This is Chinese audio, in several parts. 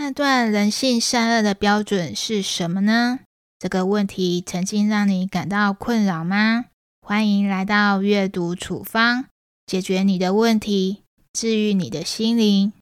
判断人性善恶的标准是什么呢？这个问题曾经让你感到困扰吗？欢迎来到阅读处方，解决你的问题，治愈你的心灵。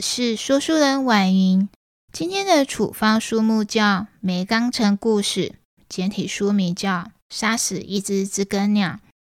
是说书人婉莹。今天的处方书目叫《梅冈城故事》，简体书名叫《杀死一只知更鸟》。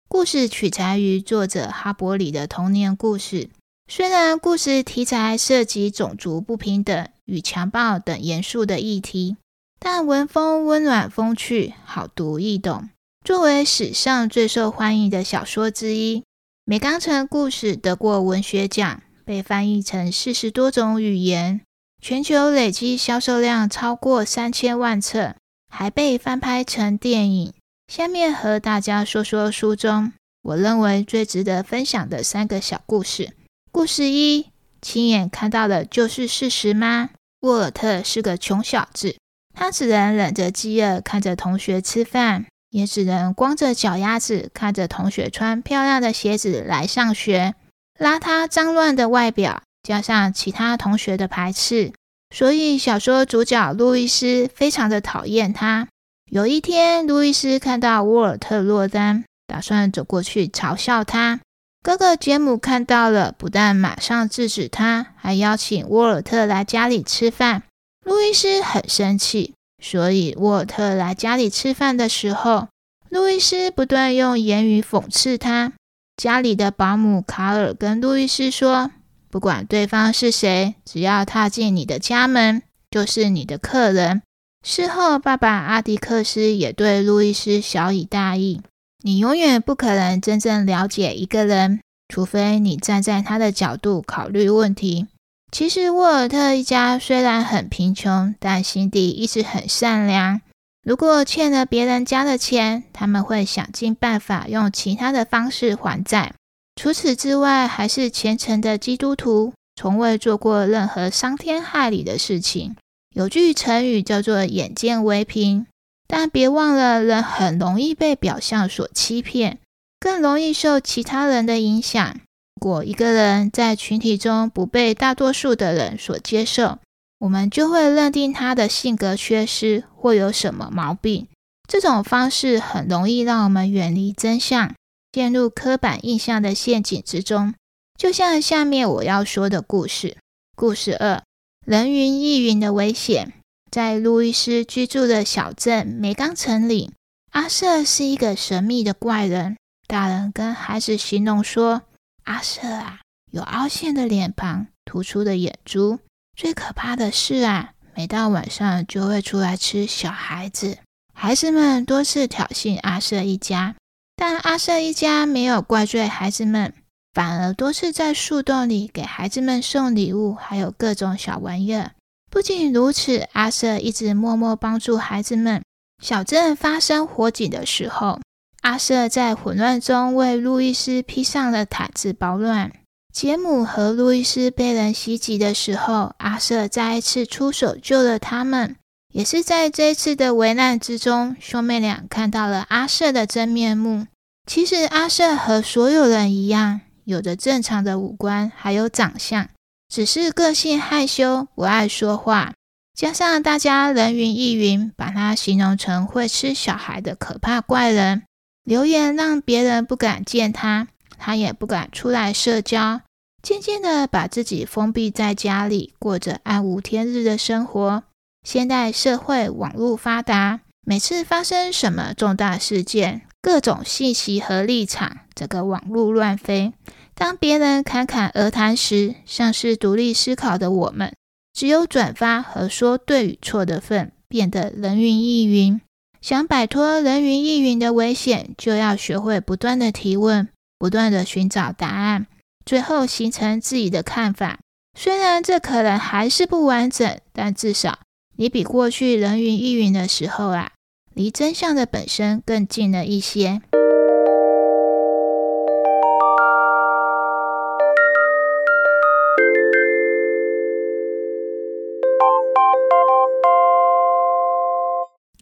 故事取材于作者哈伯里的童年故事。虽然故事题材涉及种族不平等与强暴等严肃的议题，但文风温暖风趣，好读易懂。作为史上最受欢迎的小说之一，《梅冈城故事》得过文学奖。被翻译成四十多种语言，全球累计销售量超过三千万册，还被翻拍成电影。下面和大家说说书中我认为最值得分享的三个小故事。故事一：亲眼看到的就是事实吗？沃尔特是个穷小子，他只能忍着饥饿看着同学吃饭，也只能光着脚丫子看着同学穿漂亮的鞋子来上学。邋遢脏乱的外表，加上其他同学的排斥，所以小说主角路易斯非常的讨厌他。有一天，路易斯看到沃尔特落单，打算走过去嘲笑他。哥哥杰姆看到了，不但马上制止他，还邀请沃尔特来家里吃饭。路易斯很生气，所以沃尔特来家里吃饭的时候，路易斯不断用言语讽刺他。家里的保姆卡尔跟路易斯说：“不管对方是谁，只要踏进你的家门，就是你的客人。”事后，爸爸阿迪克斯也对路易斯小以大义：“你永远不可能真正了解一个人，除非你站在他的角度考虑问题。”其实，沃尔特一家虽然很贫穷，但心底一直很善良。如果欠了别人家的钱，他们会想尽办法用其他的方式还债。除此之外，还是虔诚的基督徒，从未做过任何伤天害理的事情。有句成语叫做“眼见为凭”，但别忘了，人很容易被表象所欺骗，更容易受其他人的影响。如果一个人在群体中不被大多数的人所接受，我们就会认定他的性格缺失或有什么毛病。这种方式很容易让我们远离真相，陷入刻板印象的陷阱之中。就像下面我要说的故事。故事二：人云亦云的危险。在路易斯居住的小镇梅冈城里，阿瑟是一个神秘的怪人。大人跟孩子形容说：“阿瑟啊，有凹陷的脸庞，突出的眼珠。”最可怕的是啊，每到晚上就会出来吃小孩子。孩子们多次挑衅阿瑟一家，但阿瑟一家没有怪罪孩子们，反而多次在树洞里给孩子们送礼物，还有各种小玩意儿。不仅如此，阿瑟一直默默帮助孩子们。小镇发生火警的时候，阿瑟在混乱中为路易斯披上了毯子保暖。杰姆和路易斯被人袭击的时候，阿瑟再一次出手救了他们。也是在这次的危难之中，兄妹俩看到了阿瑟的真面目。其实，阿瑟和所有人一样，有着正常的五官，还有长相，只是个性害羞，不爱说话。加上大家人云亦云，把他形容成会吃小孩的可怕怪人，留言让别人不敢见他。他也不敢出来社交，渐渐的把自己封闭在家里，过着暗无天日的生活。现代社会网络发达，每次发生什么重大事件，各种信息和立场，整个网络乱飞。当别人侃侃而谈时，像是独立思考的我们，只有转发和说对与错的份，变得人云亦云。想摆脱人云亦云的危险，就要学会不断的提问。不断的寻找答案，最后形成自己的看法。虽然这可能还是不完整，但至少你比过去人云亦云的时候啊，离真相的本身更近了一些。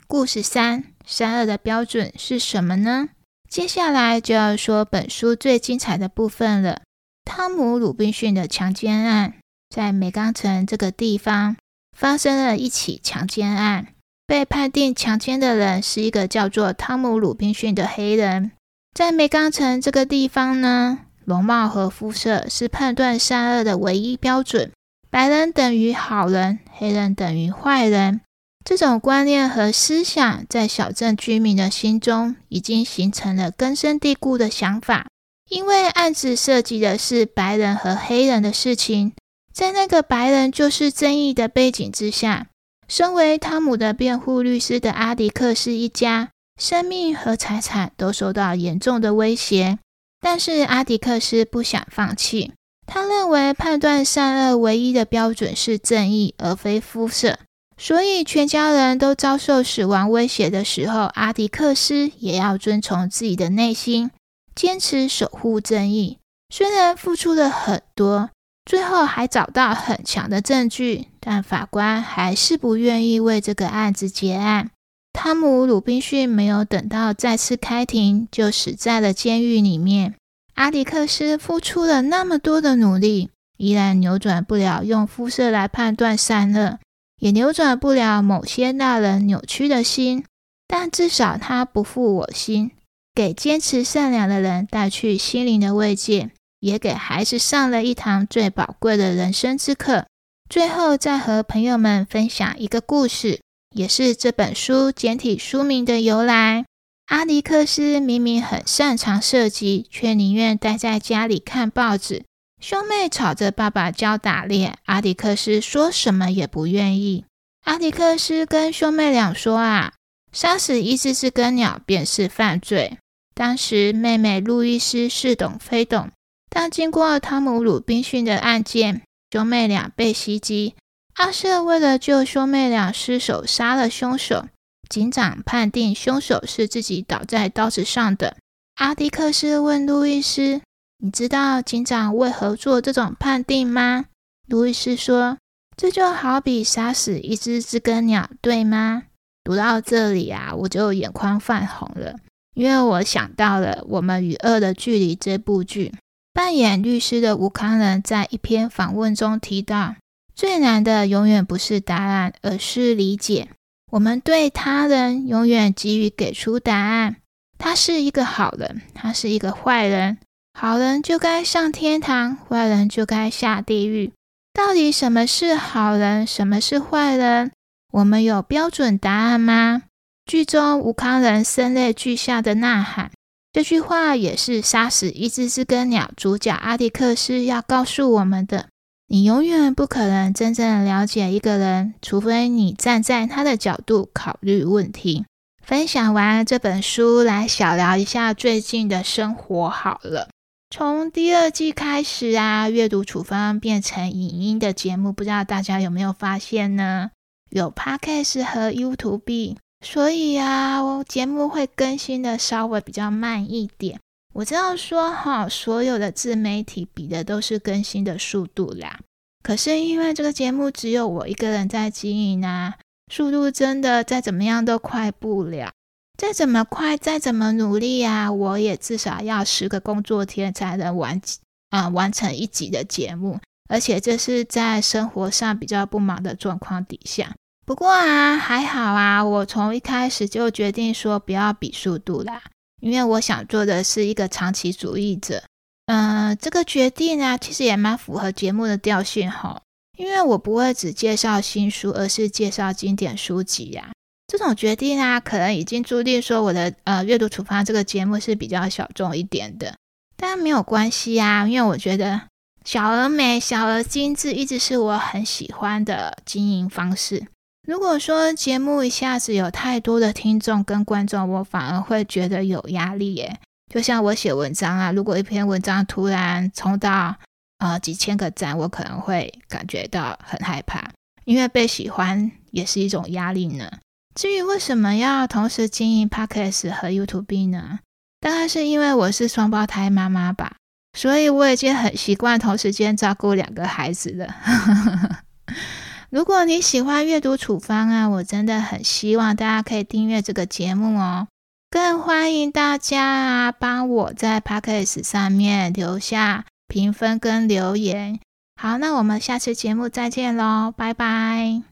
故事三，善恶的标准是什么呢？接下来就要说本书最精彩的部分了——汤姆·鲁滨逊的强奸案。在美冈城这个地方发生了一起强奸案，被判定强奸的人是一个叫做汤姆·鲁滨逊的黑人。在美冈城这个地方呢，容貌和肤色是判断善恶的唯一标准，白人等于好人，黑人等于坏人。这种观念和思想在小镇居民的心中已经形成了根深蒂固的想法。因为案子涉及的是白人和黑人的事情，在那个白人就是正义的背景之下，身为汤姆的辩护律师的阿迪克斯一家，生命和财产都受到严重的威胁。但是阿迪克斯不想放弃，他认为判断善恶唯一的标准是正义，而非肤色。所以，全家人都遭受死亡威胁的时候，阿迪克斯也要遵从自己的内心，坚持守护正义。虽然付出了很多，最后还找到很强的证据，但法官还是不愿意为这个案子结案。汤姆·鲁滨逊没有等到再次开庭，就死在了监狱里面。阿迪克斯付出了那么多的努力，依然扭转不了用肤色来判断善恶。也扭转不了某些大人扭曲的心，但至少他不负我心，给坚持善良的人带去心灵的慰藉，也给孩子上了一堂最宝贵的人生之课。最后，再和朋友们分享一个故事，也是这本书简体书名的由来。阿尼克斯明明很擅长射击，却宁愿待在家里看报纸。兄妹吵着爸爸教打猎，阿迪克斯说什么也不愿意。阿迪克斯跟兄妹俩说：“啊，杀死一只知更鸟便是犯罪。”当时妹妹路易斯似懂非懂，但经过汤姆·鲁滨逊的案件，兄妹俩被袭击。阿瑟为了救兄妹俩，失手杀了凶手。警长判定凶手是自己倒在刀子上的。阿迪克斯问路易斯。你知道警长为何做这种判定吗？路易斯说：“这就好比杀死一只知更鸟，对吗？”读到这里啊，我就眼眶泛红了，因为我想到了《我们与恶的距离》这部剧。扮演律师的吴康仁在一篇访问中提到：“最难的永远不是答案，而是理解。我们对他人永远急于给出答案。他是一个好人，他是一个坏人。”好人就该上天堂，坏人就该下地狱。到底什么是好人，什么是坏人？我们有标准答案吗？剧中吴康仁声泪俱下的呐喊，这句话也是杀死一只知更鸟主角阿迪克斯要告诉我们的：你永远不可能真正了解一个人，除非你站在他的角度考虑问题。分享完这本书，来小聊一下最近的生活好了。从第二季开始啊，阅读处方变成影音的节目，不知道大家有没有发现呢？有 Podcast 和 YouTube，所以啊，我节目会更新的稍微比较慢一点。我知道说哈，所有的自媒体比的都是更新的速度啦。可是因为这个节目只有我一个人在经营啊，速度真的再怎么样都快不了。再怎么快，再怎么努力啊，我也至少要十个工作天才能完啊完成一集的节目，而且这是在生活上比较不忙的状况底下。不过啊，还好啊，我从一开始就决定说不要比速度啦，因为我想做的是一个长期主义者。嗯，这个决定啊，其实也蛮符合节目的调性哈，因为我不会只介绍新书，而是介绍经典书籍呀。这种决定啊，可能已经注定说我的呃阅读处方这个节目是比较小众一点的，但没有关系啊，因为我觉得小而美、小而精致一直是我很喜欢的经营方式。如果说节目一下子有太多的听众跟观众，我反而会觉得有压力耶。就像我写文章啊，如果一篇文章突然冲到呃几千个赞，我可能会感觉到很害怕，因为被喜欢也是一种压力呢。至于为什么要同时经营 Podcast 和 YouTube 呢？大概是因为我是双胞胎妈妈吧，所以我已经很习惯同时间照顾两个孩子了。如果你喜欢阅读处方啊，我真的很希望大家可以订阅这个节目哦。更欢迎大家啊，帮我在 Podcast 上面留下评分跟留言。好，那我们下次节目再见喽，拜拜。